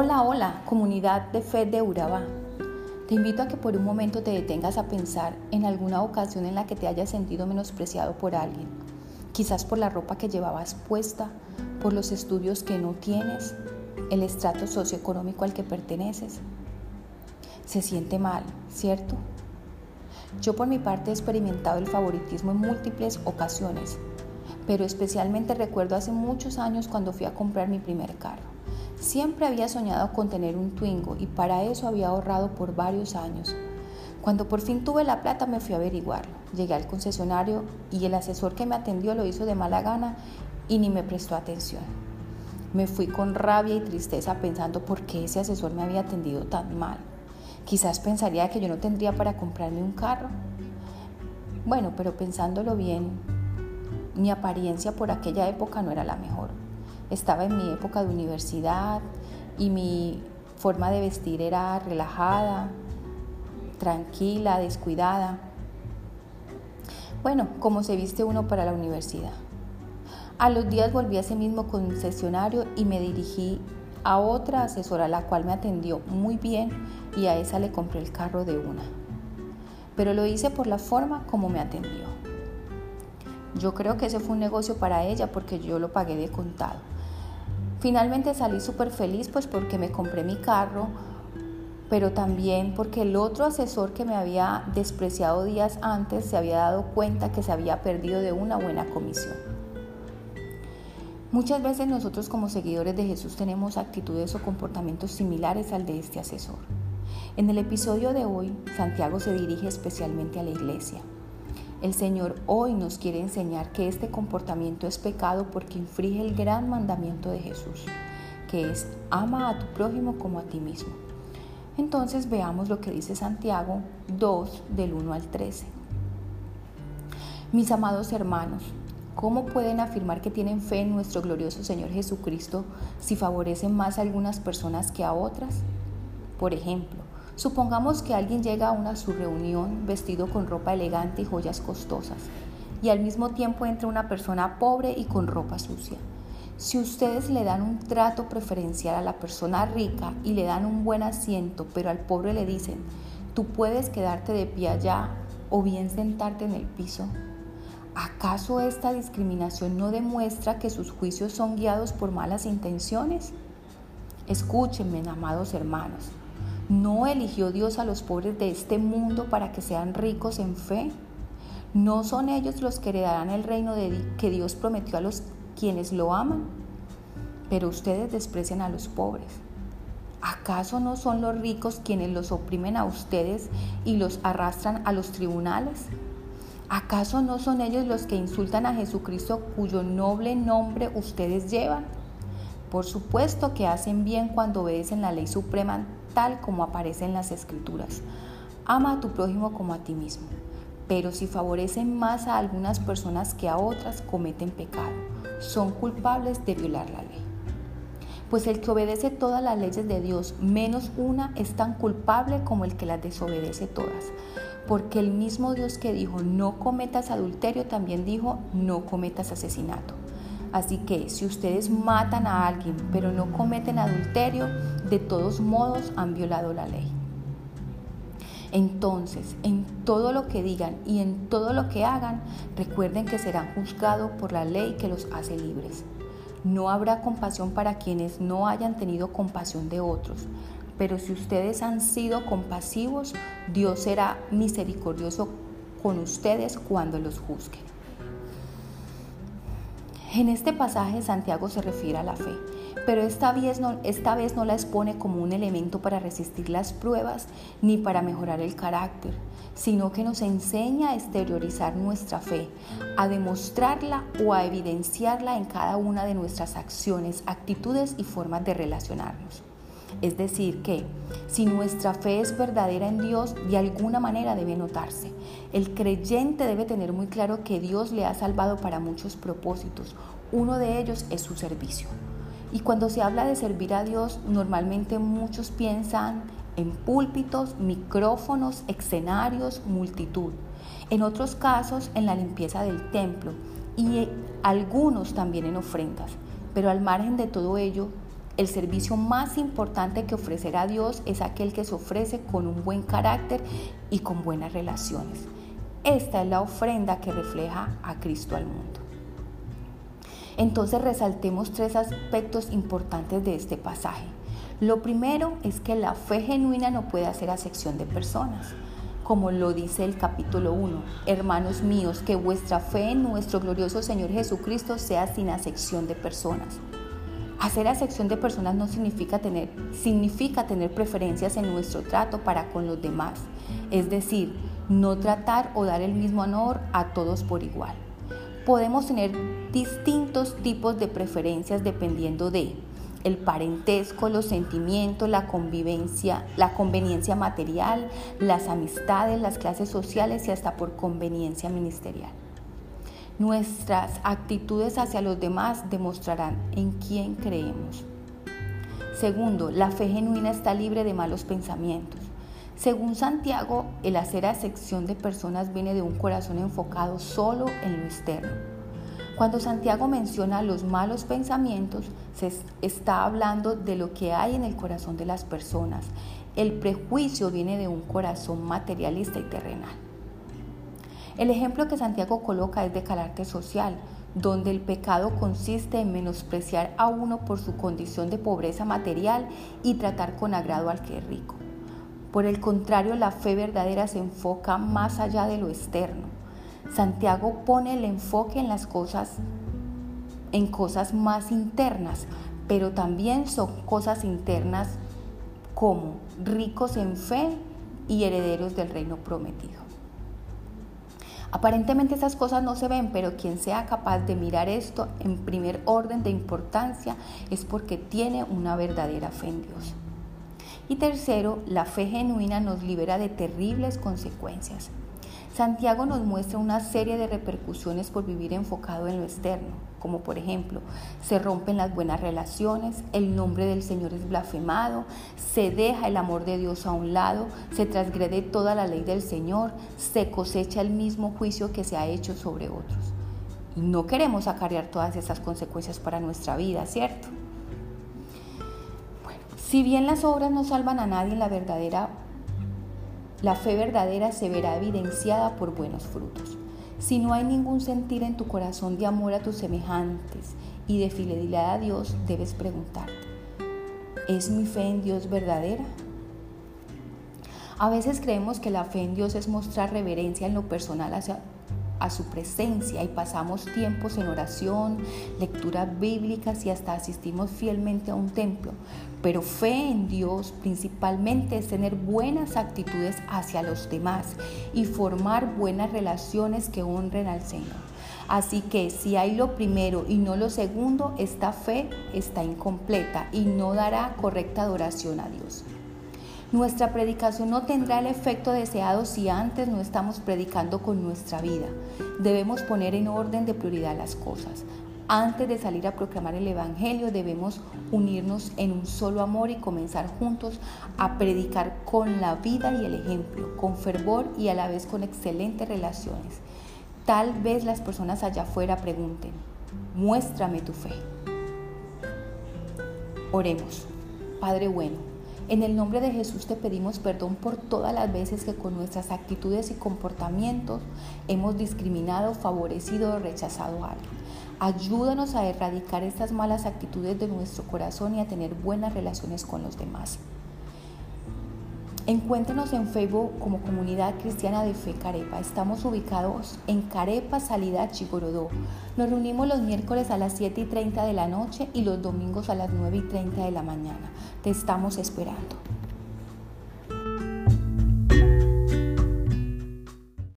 Hola, hola, comunidad de fe de Urabá. Te invito a que por un momento te detengas a pensar en alguna ocasión en la que te hayas sentido menospreciado por alguien, quizás por la ropa que llevabas puesta, por los estudios que no tienes, el estrato socioeconómico al que perteneces. Se siente mal, ¿cierto? Yo por mi parte he experimentado el favoritismo en múltiples ocasiones, pero especialmente recuerdo hace muchos años cuando fui a comprar mi primer carro. Siempre había soñado con tener un Twingo y para eso había ahorrado por varios años. Cuando por fin tuve la plata me fui a averiguarlo. Llegué al concesionario y el asesor que me atendió lo hizo de mala gana y ni me prestó atención. Me fui con rabia y tristeza pensando por qué ese asesor me había atendido tan mal. Quizás pensaría que yo no tendría para comprarme un carro. Bueno, pero pensándolo bien, mi apariencia por aquella época no era la mejor. Estaba en mi época de universidad y mi forma de vestir era relajada, tranquila, descuidada. Bueno, como se viste uno para la universidad. A los días volví a ese mismo concesionario y me dirigí a otra asesora, la cual me atendió muy bien y a esa le compré el carro de una. Pero lo hice por la forma como me atendió. Yo creo que ese fue un negocio para ella porque yo lo pagué de contado. Finalmente salí súper feliz pues porque me compré mi carro, pero también porque el otro asesor que me había despreciado días antes se había dado cuenta que se había perdido de una buena comisión. Muchas veces nosotros como seguidores de Jesús tenemos actitudes o comportamientos similares al de este asesor. En el episodio de hoy, Santiago se dirige especialmente a la iglesia. El Señor hoy nos quiere enseñar que este comportamiento es pecado porque infringe el gran mandamiento de Jesús, que es ama a tu prójimo como a ti mismo. Entonces veamos lo que dice Santiago 2 del 1 al 13. Mis amados hermanos, ¿cómo pueden afirmar que tienen fe en nuestro glorioso Señor Jesucristo si favorecen más a algunas personas que a otras? Por ejemplo, Supongamos que alguien llega a una su reunión vestido con ropa elegante y joyas costosas y al mismo tiempo entra una persona pobre y con ropa sucia. Si ustedes le dan un trato preferencial a la persona rica y le dan un buen asiento, pero al pobre le dicen, tú puedes quedarte de pie allá o bien sentarte en el piso, ¿acaso esta discriminación no demuestra que sus juicios son guiados por malas intenciones? Escúchenme, amados hermanos. ¿No eligió Dios a los pobres de este mundo para que sean ricos en fe? ¿No son ellos los que heredarán el reino que Dios prometió a los quienes lo aman? Pero ustedes desprecian a los pobres. ¿Acaso no son los ricos quienes los oprimen a ustedes y los arrastran a los tribunales? ¿Acaso no son ellos los que insultan a Jesucristo cuyo noble nombre ustedes llevan? Por supuesto que hacen bien cuando obedecen la ley suprema tal como aparece en las escrituras. Ama a tu prójimo como a ti mismo. Pero si favorecen más a algunas personas que a otras, cometen pecado. Son culpables de violar la ley. Pues el que obedece todas las leyes de Dios, menos una, es tan culpable como el que las desobedece todas. Porque el mismo Dios que dijo no cometas adulterio, también dijo no cometas asesinato. Así que si ustedes matan a alguien pero no cometen adulterio, de todos modos han violado la ley. Entonces, en todo lo que digan y en todo lo que hagan, recuerden que serán juzgados por la ley que los hace libres. No habrá compasión para quienes no hayan tenido compasión de otros, pero si ustedes han sido compasivos, Dios será misericordioso con ustedes cuando los juzgue. En este pasaje Santiago se refiere a la fe, pero esta vez, no, la expone como un elemento para resistir las pruebas ni para mejorar el carácter, sino que nos enseña a exteriorizar nuestra fe, a demostrarla o a evidenciarla en cada una de nuestras acciones, actitudes y formas de relacionarnos. Es decir, que si nuestra fe es verdadera en Dios, de alguna manera debe notarse. El creyente debe tener muy claro que Dios le ha salvado para muchos propósitos. Uno de ellos es su servicio. Y cuando se habla de servir a Dios, normalmente muchos piensan en púlpitos, micrófonos, escenarios, multitud. En otros casos, en la limpieza del templo y algunos también en ofrendas. Pero al margen de todo ello, El servicio más importante que ofrecerá Dios es aquel que se ofrece con un buen carácter y con buenas relaciones. Esta es la ofrenda que refleja a Cristo al mundo. Entonces resaltemos tres aspectos importantes de este pasaje. Lo primero es que la fe genuina no puede hacer acepción de personas como lo dice el capítulo 1. Hermanos míos, que vuestra fe en nuestro glorioso Señor Jesucristo sea sin acepción de personas. Hacer acepción de personas no significa tener, significa tener preferencias en nuestro trato para con los demás, es decir, no tratar o dar el mismo honor a todos por igual. Podemos tener distintos tipos de preferencias dependiendo de el parentesco, los sentimientos, la convivencia, la conveniencia material, las amistades, las clases sociales y hasta por conveniencia ministerial. Nuestras actitudes hacia los demás demostrarán en quién creemos. Segundo, la fe genuina está libre de malos pensamientos. Según Santiago, el hacer acepción de personas viene de un corazón enfocado solo en lo externo cuando Santiago menciona los malos pensamientos, se está hablando de lo que hay en el corazón de las personas. El prejuicio viene de un corazón materialista y terrenal. El ejemplo que Santiago coloca es de carácter social, donde el pecado consiste en menospreciar a uno por su condición de pobreza material y tratar con agrado al que es rico. Por el contrario, la fe verdadera se enfoca más allá de lo externo Santiago pone el enfoque en las cosas, en cosas más internas, pero también son cosas internas como ricos en fe y herederos del reino prometido. Aparentemente esas cosas no se ven, pero quien sea capaz de mirar esto en primer orden de importancia es porque tiene una verdadera fe en Dios. Y tercero, la fe genuina nos libera de terribles consecuencias. Santiago nos muestra una serie de repercusiones por vivir enfocado en lo externo, como por ejemplo, se rompen las buenas relaciones, el nombre del Señor es blasfemado, se deja el amor de Dios a un lado, se transgrede toda la ley del Señor, se cosecha el mismo juicio que se ha hecho sobre otros. Y no queremos acarrear todas esas consecuencias para nuestra vida, ¿cierto? Bueno, si bien las obras no salvan a nadie, la verdadera la fe verdadera se verá evidenciada por buenos frutos. Si no hay ningún sentir en tu corazón de amor a tus semejantes y de fidelidad a Dios, debes preguntarte, ¿es mi fe en Dios verdadera? A veces creemos que la fe en Dios es mostrar reverencia en lo personal hacia a su presencia y pasamos tiempos en oración, lecturas bíblicas y hasta asistimos fielmente a un templo. Pero fe en Dios principalmente es tener buenas actitudes hacia los demás y formar buenas relaciones que honren al Señor. Así que si hay lo primero y no lo segundo, esta fe está incompleta y no dará correcta adoración a Dios. Nuestra predicación no tendrá el efecto deseado si antes no estamos predicando con nuestra vida. Debemos poner en orden de prioridad las cosas. Antes de salir a proclamar el Evangelio debemos unirnos en un solo amor y comenzar juntos a predicar con la vida y el ejemplo, con fervor y a la vez con excelentes relaciones. Tal vez las personas allá afuera pregunten, muéstrame tu fe. Oremos. Padre bueno, en el nombre de Jesús te pedimos perdón por todas las veces que con nuestras actitudes y comportamientos hemos discriminado, favorecido o rechazado a alguien. Ayúdanos a erradicar estas malas actitudes de nuestro corazón y a tener buenas relaciones con los demás. Encuéntrenos en Facebook como Comunidad Cristiana de Fe Carepa. Estamos ubicados en Carepa, salida Chigorodó. Nos reunimos los miércoles a las 7 y 30 de la noche y los domingos a las 9 y 30 de la mañana. Te estamos esperando.